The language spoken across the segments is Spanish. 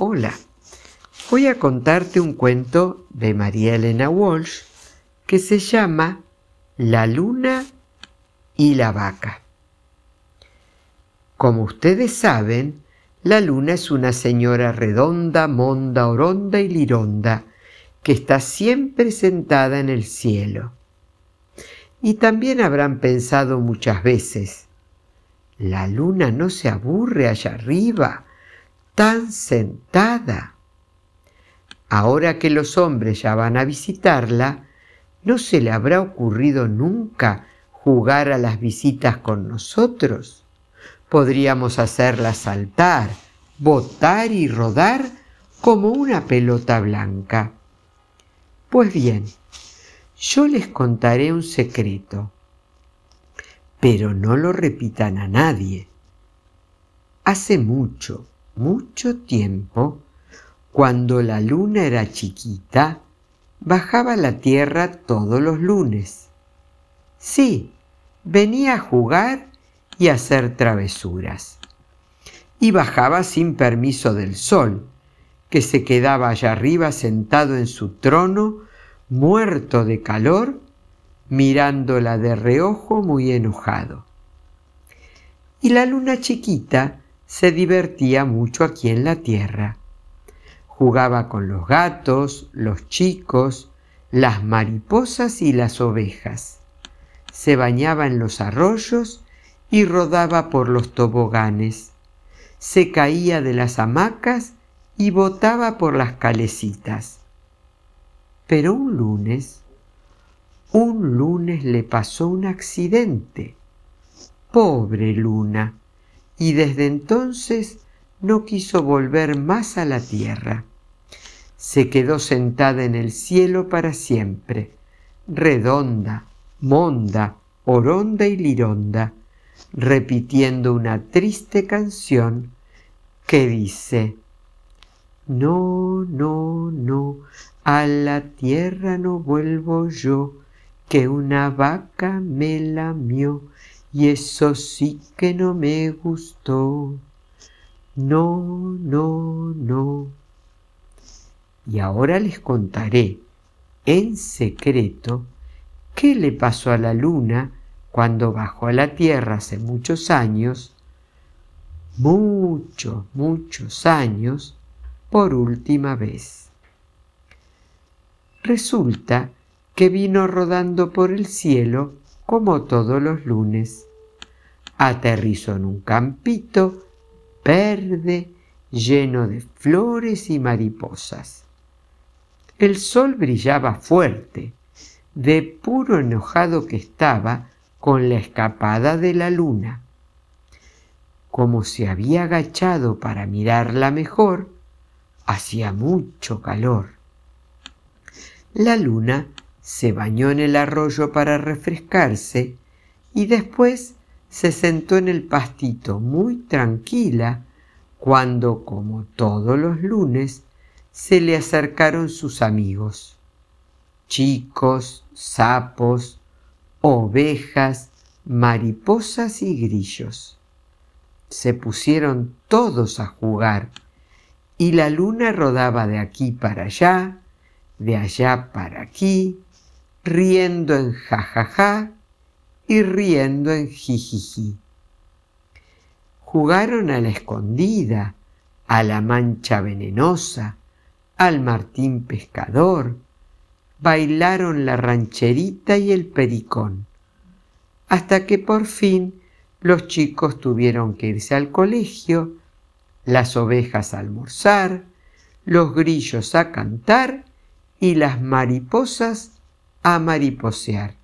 Hola, voy a contarte un cuento de María Elena Walsh que se llama La luna y la vaca. Como ustedes saben, la luna es una señora redonda, monda, oronda y lironda, que está siempre sentada en el cielo. Y también habrán pensado muchas veces, la luna no se aburre allá arriba, tan sentada. Ahora que los hombres ya van a visitarla, ¿no se le habrá ocurrido nunca jugar a las visitas con nosotros? Podríamos hacerla saltar, botar y rodar como una pelota blanca. Pues bien, yo les contaré un secreto, pero no lo repitan a nadie. Hace mucho, mucho tiempo, cuando la luna era chiquita, bajaba la tierra todos los lunes. Sí, venía a jugar y a hacer travesuras. Y bajaba sin permiso del sol, que se quedaba allá arriba sentado en su trono, muerto de calor, mirándola de reojo muy enojado. Y la luna chiquita se divertía mucho aquí en la tierra. Jugaba con los gatos, los chicos, las mariposas y las ovejas. Se bañaba en los arroyos y rodaba por los toboganes. Se caía de las hamacas y botaba por las calecitas. Pero un lunes, un lunes le pasó un accidente. Pobre luna y desde entonces no quiso volver más a la tierra. Se quedó sentada en el cielo para siempre, redonda, monda, oronda y lironda, repitiendo una triste canción que dice, No, no, no, a la tierra no vuelvo yo, que una vaca me lamió y eso sí que no me gustó. No, no, no. Y ahora les contaré en secreto qué le pasó a la luna cuando bajó a la tierra hace muchos años, muchos, muchos años, por última vez. Resulta que vino rodando por el cielo como todos los lunes. Aterrizó en un campito verde lleno de flores y mariposas. El sol brillaba fuerte, de puro enojado que estaba con la escapada de la luna. Como se había agachado para mirarla mejor, hacía mucho calor. La luna se bañó en el arroyo para refrescarse y después se sentó en el pastito muy tranquila cuando, como todos los lunes, se le acercaron sus amigos, chicos, sapos, ovejas, mariposas y grillos. Se pusieron todos a jugar y la luna rodaba de aquí para allá, de allá para aquí, riendo en jajaja y riendo en jijiji. Jugaron a la escondida, a la mancha venenosa, al martín pescador, bailaron la rancherita y el pericón, hasta que por fin los chicos tuvieron que irse al colegio, las ovejas a almorzar, los grillos a cantar y las mariposas a mariposear.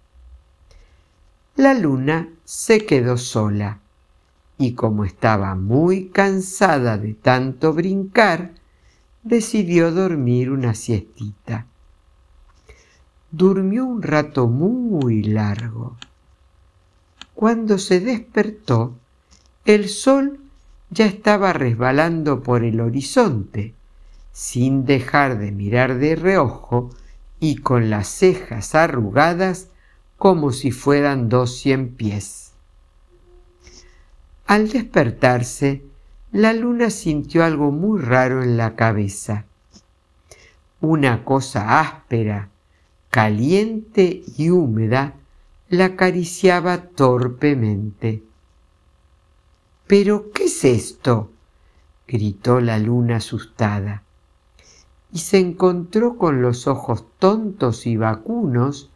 La luna se quedó sola y como estaba muy cansada de tanto brincar, decidió dormir una siestita. Durmió un rato muy largo. Cuando se despertó, el sol ya estaba resbalando por el horizonte, sin dejar de mirar de reojo y con las cejas arrugadas como si fueran dos cien pies. Al despertarse, la luna sintió algo muy raro en la cabeza. Una cosa áspera, caliente y húmeda la acariciaba torpemente. ¿Pero qué es esto? gritó la luna asustada, y se encontró con los ojos tontos y vacunos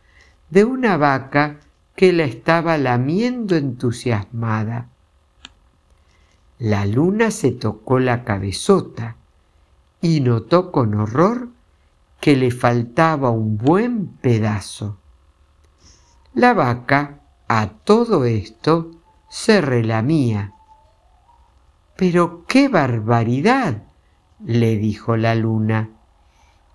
de una vaca que la estaba lamiendo entusiasmada. La luna se tocó la cabezota y notó con horror que le faltaba un buen pedazo. La vaca, a todo esto, se relamía. Pero qué barbaridad, le dijo la luna.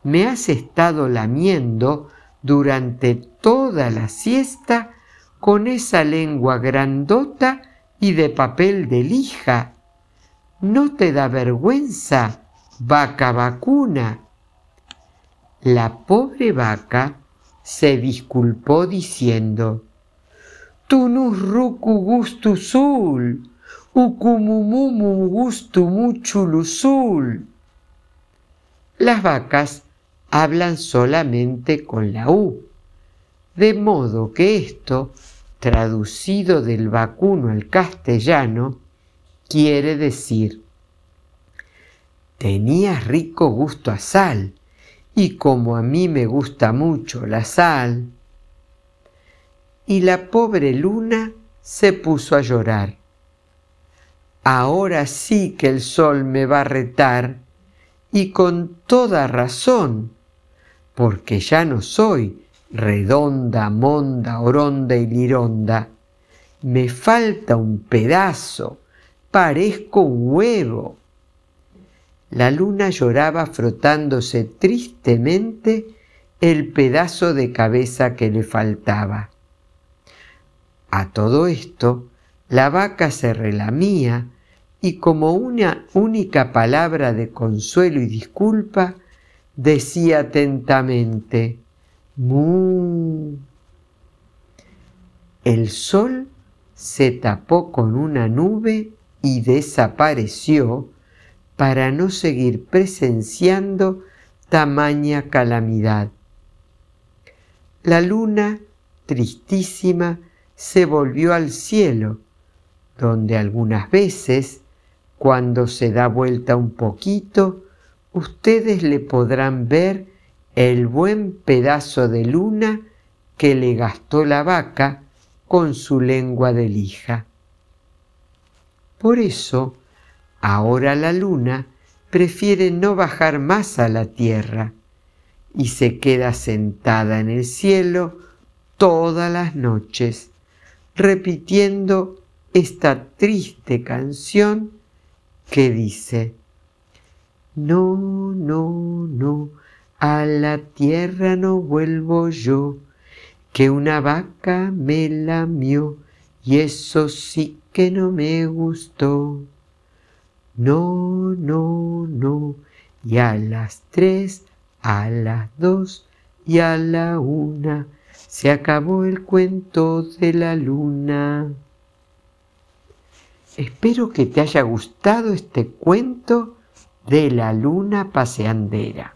Me has estado lamiendo durante toda la siesta con esa lengua grandota y de papel de lija. ¿No te da vergüenza, vaca vacuna? La pobre vaca se disculpó diciendo, Tunus ruku gustu sul, ukumumumu gustu muchulusul. Las vacas hablan solamente con la U, de modo que esto, traducido del vacuno al castellano, quiere decir, tenías rico gusto a sal, y como a mí me gusta mucho la sal, y la pobre luna se puso a llorar. Ahora sí que el sol me va a retar, y con toda razón, porque ya no soy redonda, monda, oronda y lironda. Me falta un pedazo, parezco un huevo. La luna lloraba frotándose tristemente el pedazo de cabeza que le faltaba. A todo esto, la vaca se relamía y como una única palabra de consuelo y disculpa, decía atentamente, El sol se tapó con una nube y desapareció para no seguir presenciando tamaña calamidad. La luna, tristísima, se volvió al cielo, donde algunas veces, cuando se da vuelta un poquito, ustedes le podrán ver el buen pedazo de luna que le gastó la vaca con su lengua de lija. Por eso, Ahora la luna prefiere no bajar más a la tierra y se queda sentada en el cielo todas las noches, repitiendo esta triste canción que dice, No, no, no, a la tierra no vuelvo yo, que una vaca me lamió y eso sí que no me gustó. No, no, no. Y a las tres, a las dos y a la una se acabó el cuento de la luna. Espero que te haya gustado este cuento de la luna paseandera.